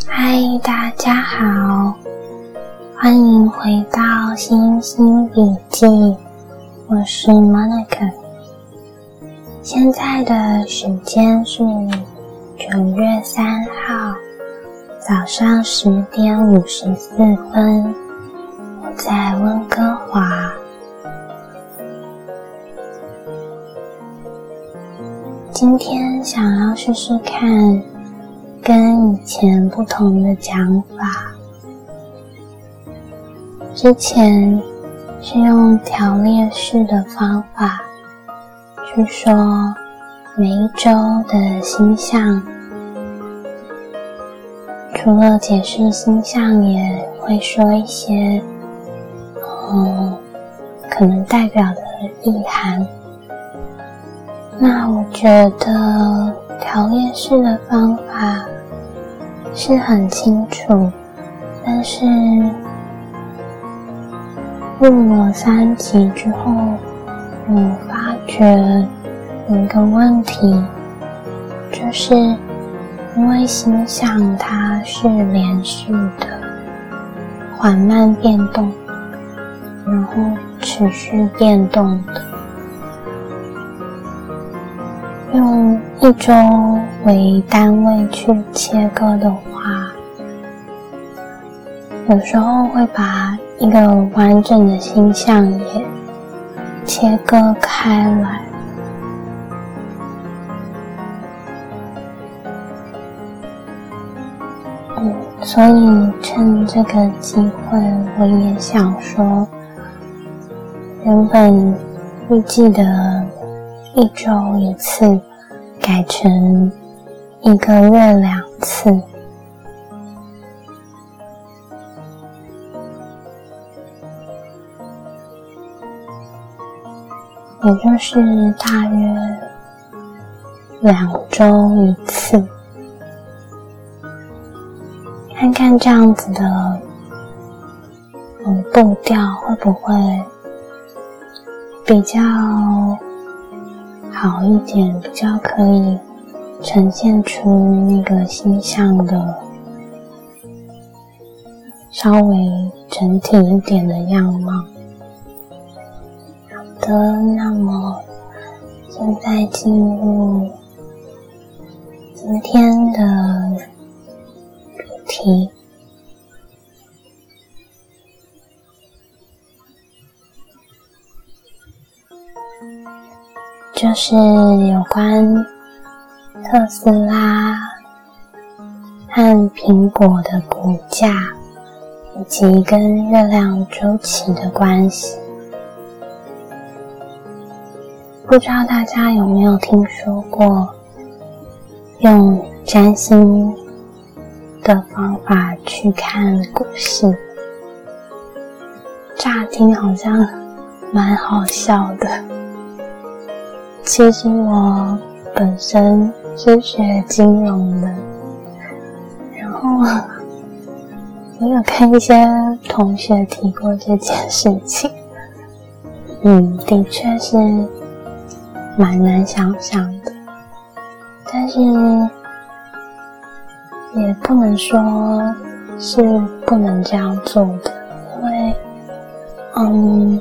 嗨，大家好，欢迎回到星星笔记，我是 Monica。现在的时间是九月三号早上十点五十四分，我在温哥华。今天想要试试看跟以前不同的讲法。之前是用条列式的方法去说每一周的星象，除了解释星象，也会说一些嗯可能代表的意涵。那我觉得条列式的方法是很清楚，但是录了三集之后，我发觉一个问题，就是因为星象它是连续的、缓慢变动，然后持续变动的。一周为单位去切割的话，有时候会把一个完整的星象也切割开来。所以趁这个机会，我也想说，原本预计的。一周一次，改成一个月两次，也就是大约两周一次，看看这样子的嗯步调会不会比较。好一点，比较可以呈现出那个星象的稍微整体一点的样貌。好的，那么现在进入今天的主题。就是有关特斯拉和苹果的股价，以及跟月亮周期的关系。不知道大家有没有听说过用占星的方法去看股市？乍听好像蛮好笑的。其实我本身是学金融的，然后我有跟一些同学提过这件事情。嗯，的确是蛮难想象的，但是也不能说是不能这样做的，因为，嗯。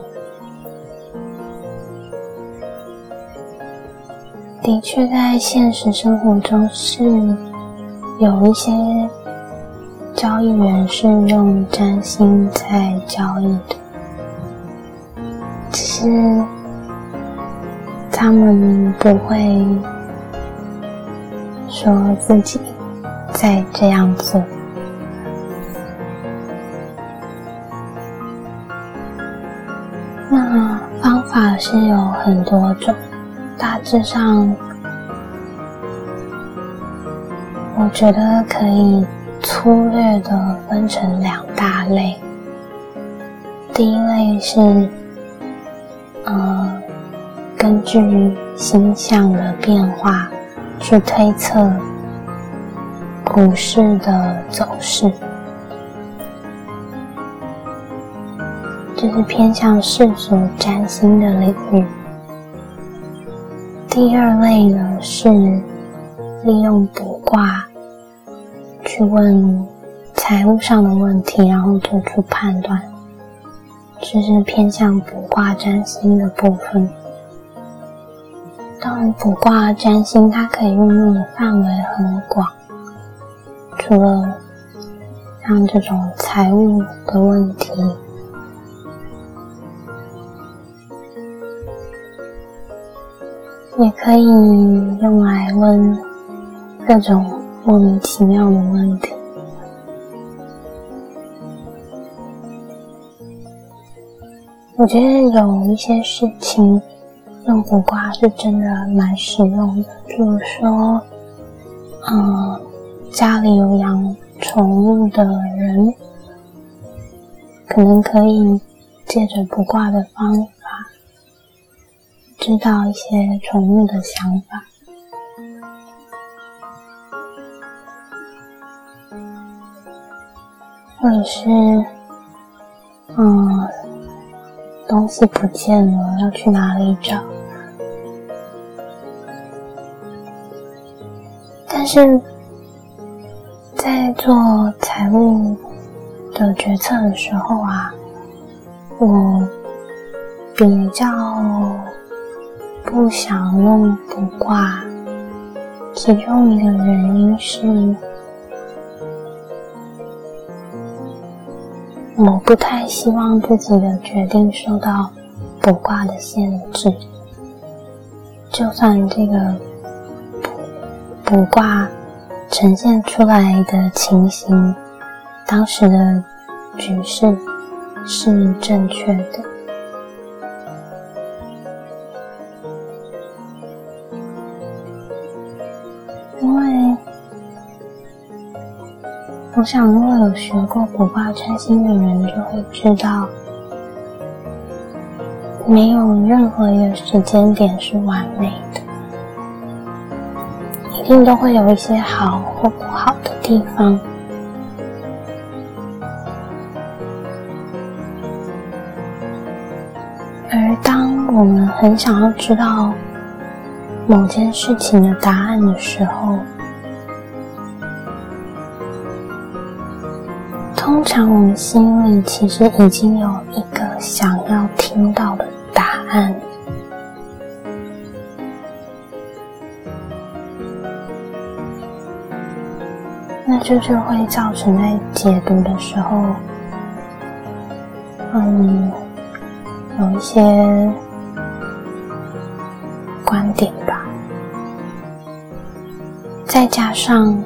的确，在现实生活中是有一些交易员是用占星在交易的，只是他们不会说自己在这样做。那方法是有很多种。大致上，我觉得可以粗略的分成两大类。第一类是，呃，根据星象的变化去推测股市的走势，这是偏向世俗占星的领域。第二类呢是利用卜卦去问财务上的问题，然后做出判断，这是偏向卜卦占星的部分。当然，卜卦占星它可以运用的范围很广，除了像这种财务的问题。也可以用来问各种莫名其妙的问题。我觉得有一些事情用卜卦是真的蛮实用的，比如说，嗯，家里有养宠物的人，可能可以借着卜卦的方。知道一些宠物的想法，或者是，嗯，东西不见了，要去哪里找？但是在做财务的决策的时候啊，我比较。不想用卜卦，其中一个原因是，我不太希望自己的决定受到卜卦的限制。就算这个卜卦呈现出来的情形，当时的局势是正确的。我想，如果有学过卜卦占星的人，就会知道，没有任何一个时间点是完美的，一定都会有一些好或不好的地方。而当我们很想要知道某件事情的答案的时候，常我们心里其实已经有一个想要听到的答案，那就是会造成在解读的时候，嗯，有一些观点吧，再加上。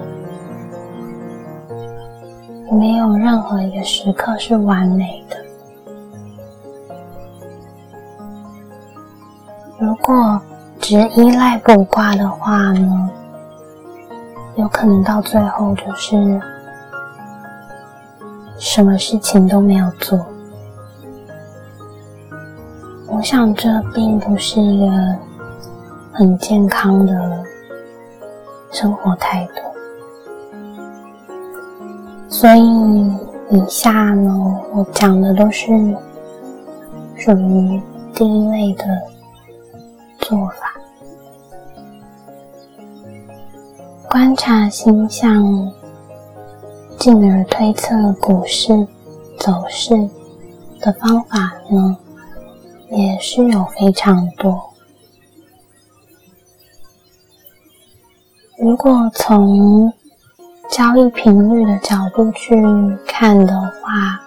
没有任何一个时刻是完美的。如果只依赖卜卦的话呢，有可能到最后就是什么事情都没有做。我想这并不是一个很健康的生活态度。所以，以下呢，我讲的都是属于第一类的做法。观察星象，进而推测股市走势的方法呢，也是有非常多。如果从交易频率的角度去看的话，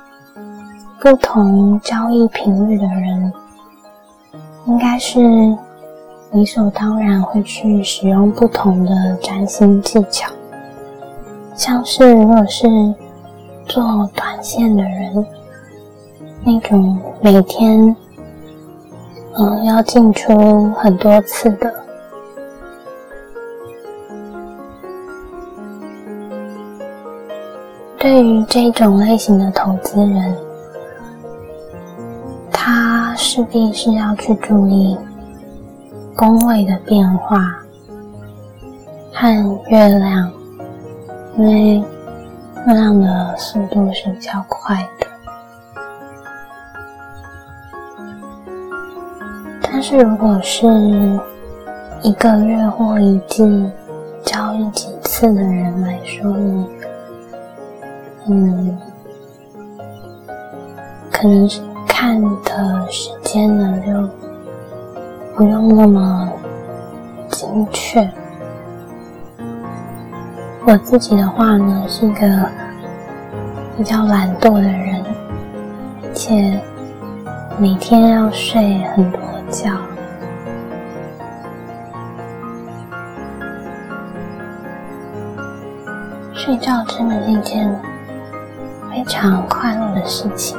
不同交易频率的人，应该是理所当然会去使用不同的占星技巧。像是如果是做短线的人，那种每天嗯要进出很多次的。对于这种类型的投资人，他势必是要去注意宫位的变化和月亮，因为月亮的速度是比较快的。但是如果是一个月或一季交易几次的人来说呢？嗯，可能是看的时间呢就不用那么精确。我自己的话呢，是一个比较懒惰的人，而且每天要睡很多觉。睡觉真的是一件常快乐的事情。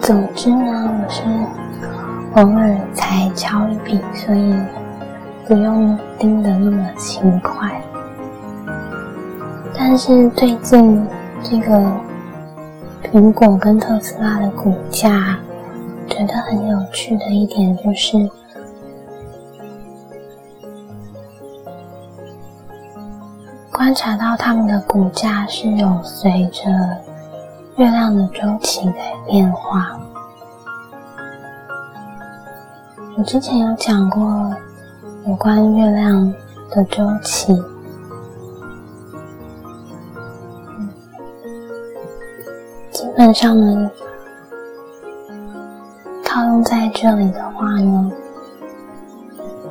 总之呢，我是偶尔才敲一笔，所以不用盯得那么勤快。但是最近这个苹果跟特斯拉的股价，觉得很有趣的一点就是，观察到他们的股价是有随着。月亮的周期在变化。我之前有讲过有关月亮的周期，基本上呢，套用在这里的话呢，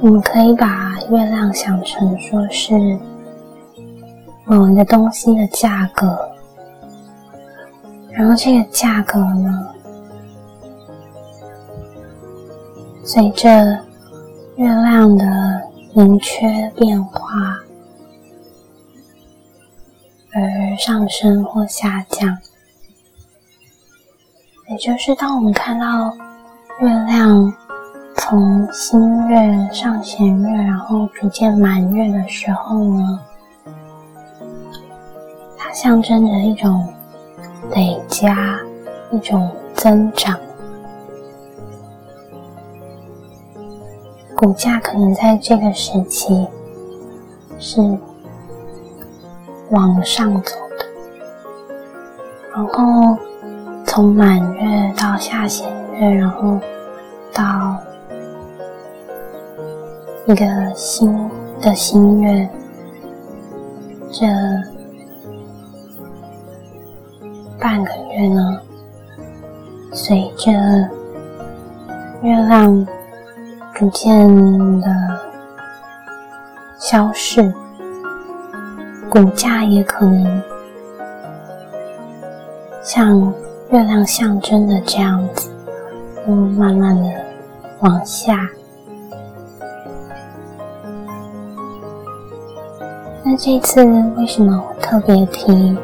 我们可以把月亮想成说是某一个东西的价格。然后这个价格呢，随着月亮的盈缺变化而上升或下降。也就是当我们看到月亮从新月上弦月，然后逐渐满月的时候呢，它象征着一种。累加一种增长，股价可能在这个时期是往上走的，然后从满月到下弦月，然后到一个新的新月，这。半个月呢，随着月亮逐渐的消逝，股价也可能像月亮象征的这样子，嗯，慢慢的往下。那这次为什么我特别提？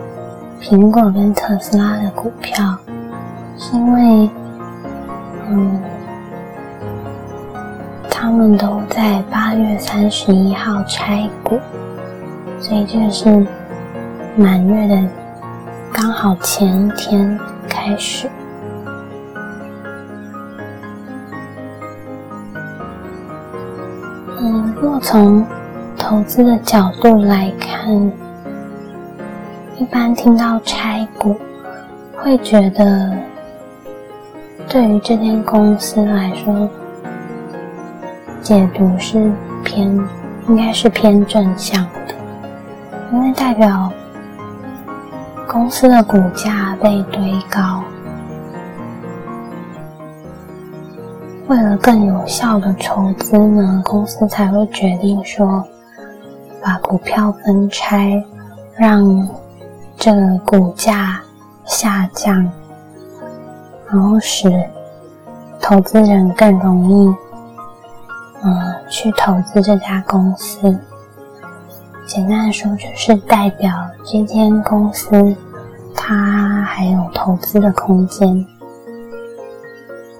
苹果跟特斯拉的股票，是因为，嗯，他们都在八月三十一号拆股，所以这个是满月的刚好前一天开始。嗯，若从投资的角度来看。一般听到拆股，会觉得对于这间公司来说，解读是偏，应该是偏正向的，因为代表公司的股价被堆高，为了更有效的筹资呢，公司才会决定说把股票分拆，让。这个股价下降，然后使投资人更容易，嗯，去投资这家公司。简单的说，就是代表这间公司它还有投资的空间。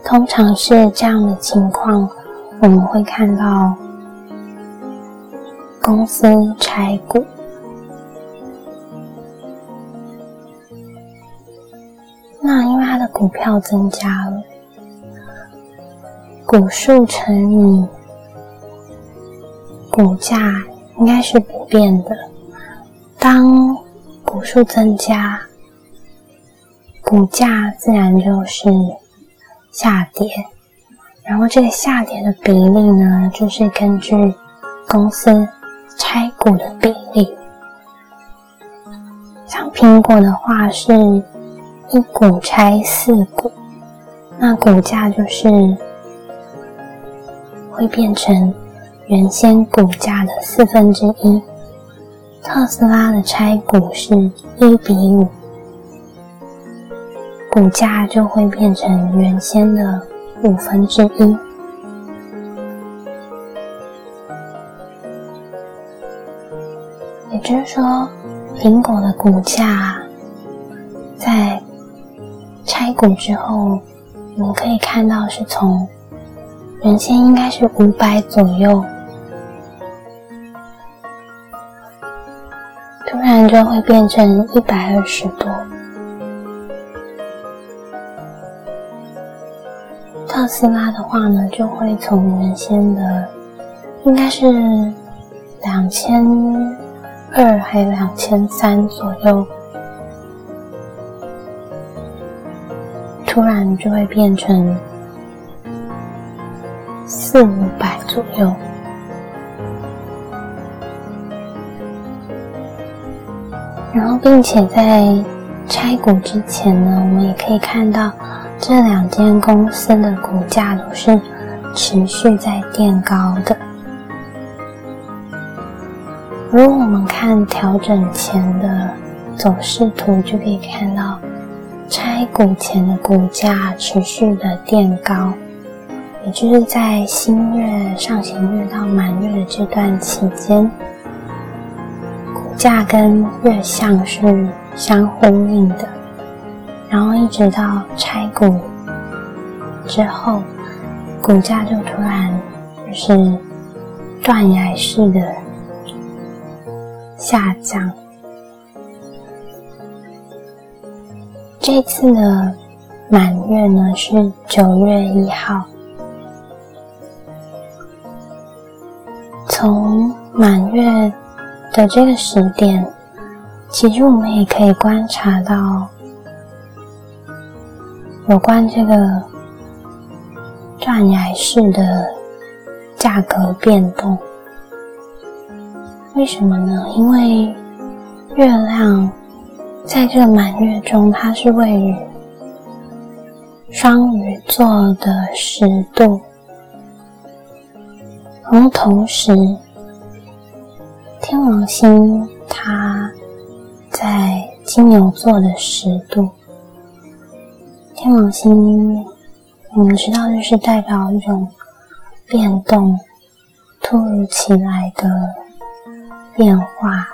通常是这样的情况，我们会看到公司拆股。那因为它的股票增加了，股数乘以股价应该是不变的。当股数增加，股价自然就是下跌。然后这个下跌的比例呢，就是根据公司拆股的比例。像苹果的话是一股拆四股，那股价就是会变成原先股价的四分之一。特斯拉的拆股是一比五，股价就会变成原先的五分之一。也就是说。苹果的股价在拆股之后，我们可以看到是从原先应该是五百左右，突然就会变成一百二十多。特斯拉的话呢，就会从原先的应该是两千。二还有两千三左右，突然就会变成四五百左右。然后，并且在拆股之前呢，我们也可以看到这两间公司的股价都是持续在垫高的。如果我们看调整前的走势图，就可以看到拆股前的股价持续的垫高，也就是在新月、上行月到满月的这段期间，股价跟月相是相呼应的，然后一直到拆股之后，股价就突然就是断崖式的。下降。这次的满月呢是九月一号。从满月的这个时点，其实我们也可以观察到有关这个断崖式的价格变动。为什么呢？因为月亮在这个满月中，它是位于双鱼座的十度，然后同时天王星它在金牛座的十度。天王星，我们知道就是代表一种变动，突如其来的。变化。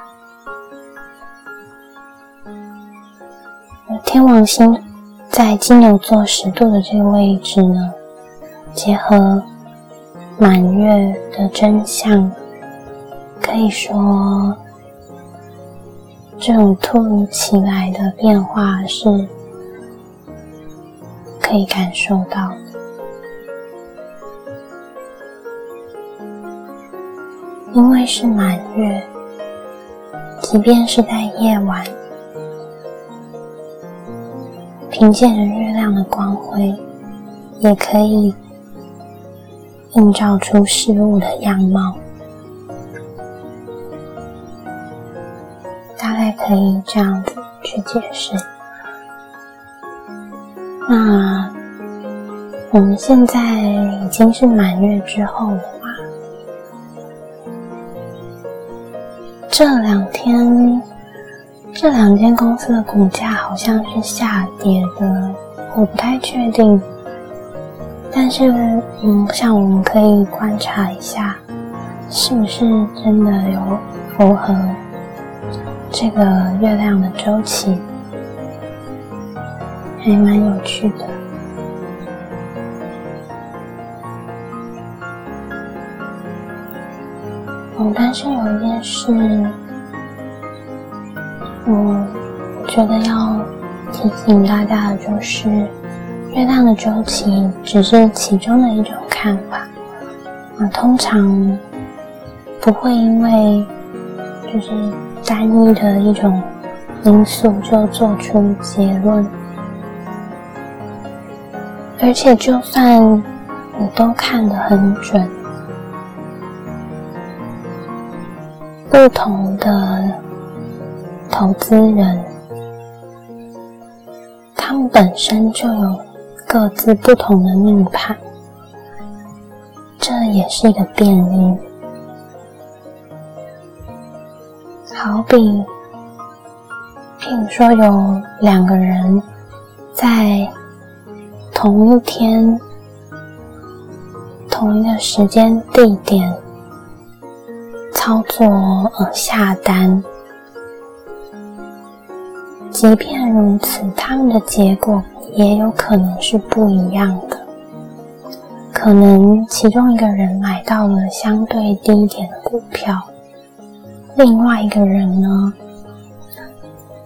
天王星在金牛座十度的这个位置呢，结合满月的真相，可以说这种突如其来的变化是可以感受到的。因为是满月，即便是在夜晚，凭借着月亮的光辉，也可以映照出事物的样貌。可以这样子去解释。那我们现在已经是满月之后了。这两天，这两间公司的股价好像是下跌的，我不太确定。但是，嗯，像我们可以观察一下，是不是真的有符合这个月亮的周期，还蛮有趣的。我但是有一件事，我觉得要提醒大家的就是，月亮的周期只是其中的一种看法，啊，通常不会因为就是单一的一种因素就做出结论，而且就算你都看得很准，不同的投资人，他们本身就有各自不同的命盘，这也是一个变因。好比，譬如说有两个人在同一天、同一个时间、地点操作呃下单，即便如此，他们的结果也有可能是不一样的。可能其中一个人买到了相对低一点的股票。另外一个人呢，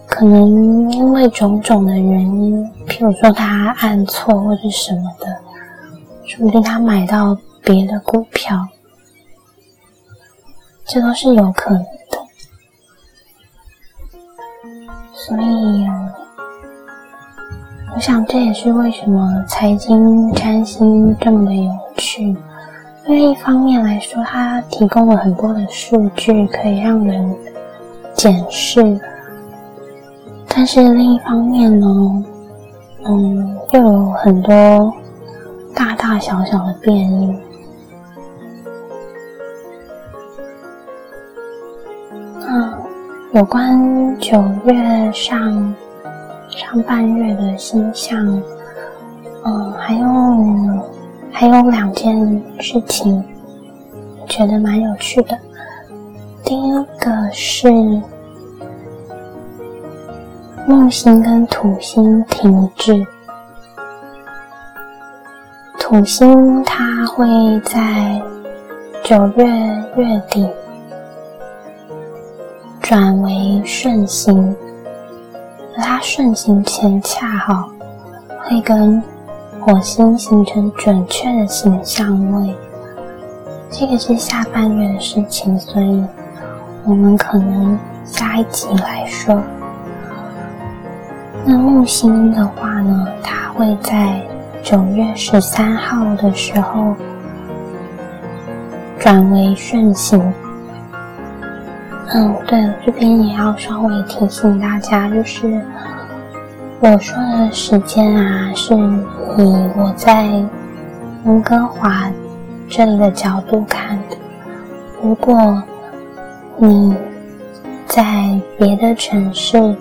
可能因为种种的原因，譬如说他按错或者什么的，说不定他买到别的股票，这都是有可能的。所以，我想这也是为什么财经占星这么的有趣。因为一方面来说，它提供了很多的数据可以让人检视，但是另一方面呢，嗯，又有很多大大小小的变异。那有关九月上上半月的星象，嗯，还有。还有两件事情，觉得蛮有趣的。第一个是木星跟土星停滞，土星它会在九月月底转为顺行，而它顺行前恰好会跟。火星形成准确的形象位，这个是下半月的事情，所以我们可能下一集来说。那木星的话呢，它会在九月十三号的时候转为顺行。嗯，对了，这边也要稍微提醒大家，就是。我说的时间啊，是以我在温哥华这里的角度看的。如果你在别的城市，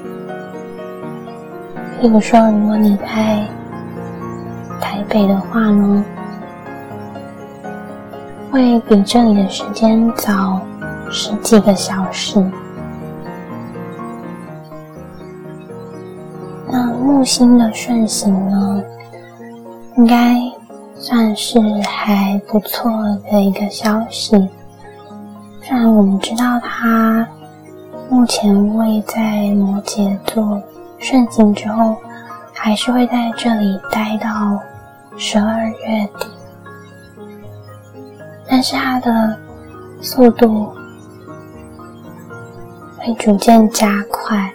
比如说，如果你在台北的话呢，会比这里的时间早十几个小时。木星的顺行呢，应该算是还不错的一个消息。虽然我们知道它目前位在摩羯座顺行之后，还是会在这里待到十二月底，但是它的速度会逐渐加快。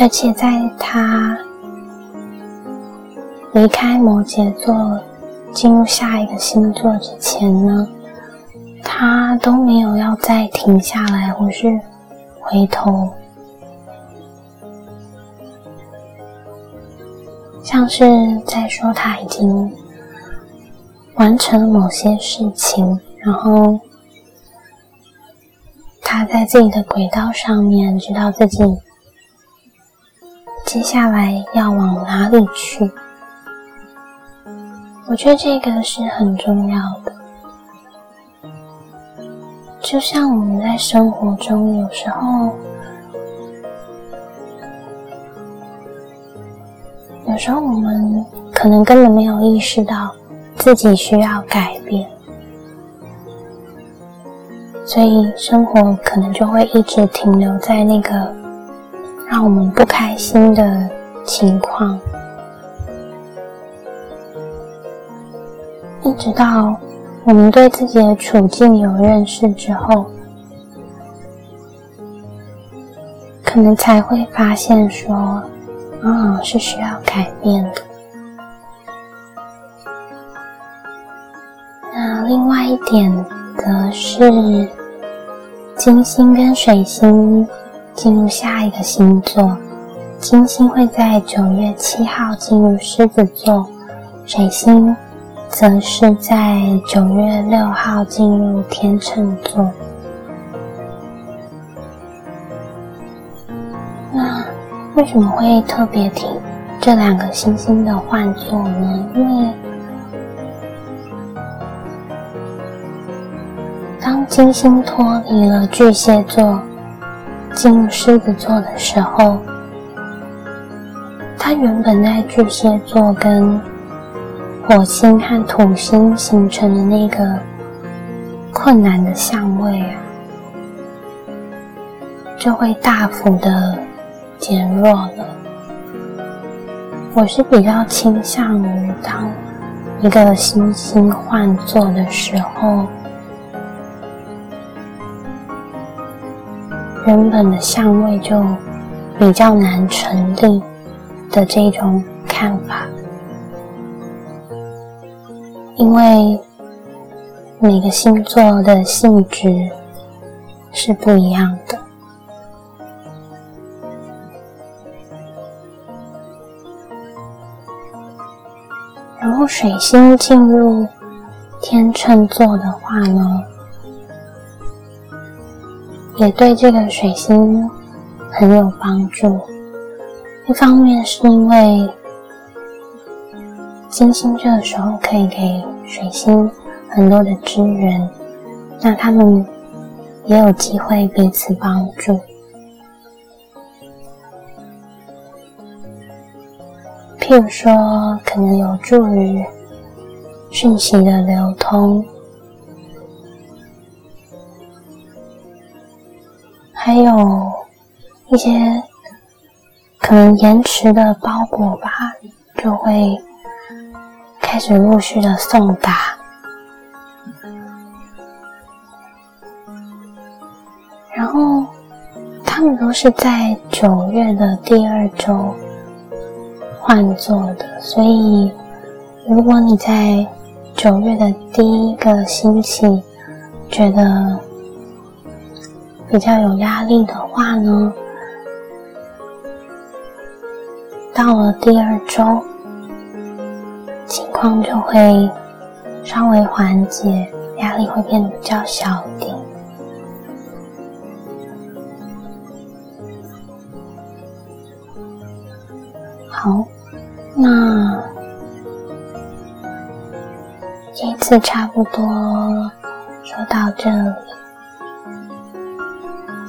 而且在他离开摩羯座，进入下一个星座之前呢，他都没有要再停下来或是回头，像是在说他已经完成了某些事情，然后他在自己的轨道上面，知道自己。接下来要往哪里去？我觉得这个是很重要的。就像我们在生活中，有时候，有时候我们可能根本没有意识到自己需要改变，所以生活可能就会一直停留在那个。让我们不开心的情况。一直到我们对自己的处境有认识之后可能才会发现说啊是需要改变的。那另外一点则是金星跟水星进入下一个星座，金星会在九月七号进入狮子座，水星则是在九月六号进入天秤座。那为什么会特别提这两个星星的换座呢？因为当金星脱离了巨蟹座，进入狮子座的时候，它原本在巨蟹座跟火星和土星形成的那个困难的相位啊，就会大幅的。减弱了。我是比较倾向于当一个星星换座的时候，原本的相位就比较难成立的这种看法，因为每个星座的性质是不一样的。然后水星进入天秤座的话呢，也对这个水星很有帮助。一方面是因为金星这个时候可以给水星很多的支援，那他们也有机会彼此帮助。譬如说，可能有助于讯息的流通，还有一些可能延迟的包裹吧，就会开始陆续的送达。然后，他们都是在九月的第二周。换座的，所以如果你在九月的第一个星期觉得比较有压力的话呢，到了第二周，情况就会稍微缓解，压力会变得比较小一点。好。那这次差不多说到这里，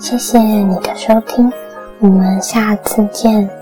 谢谢你的收听，我们下次见。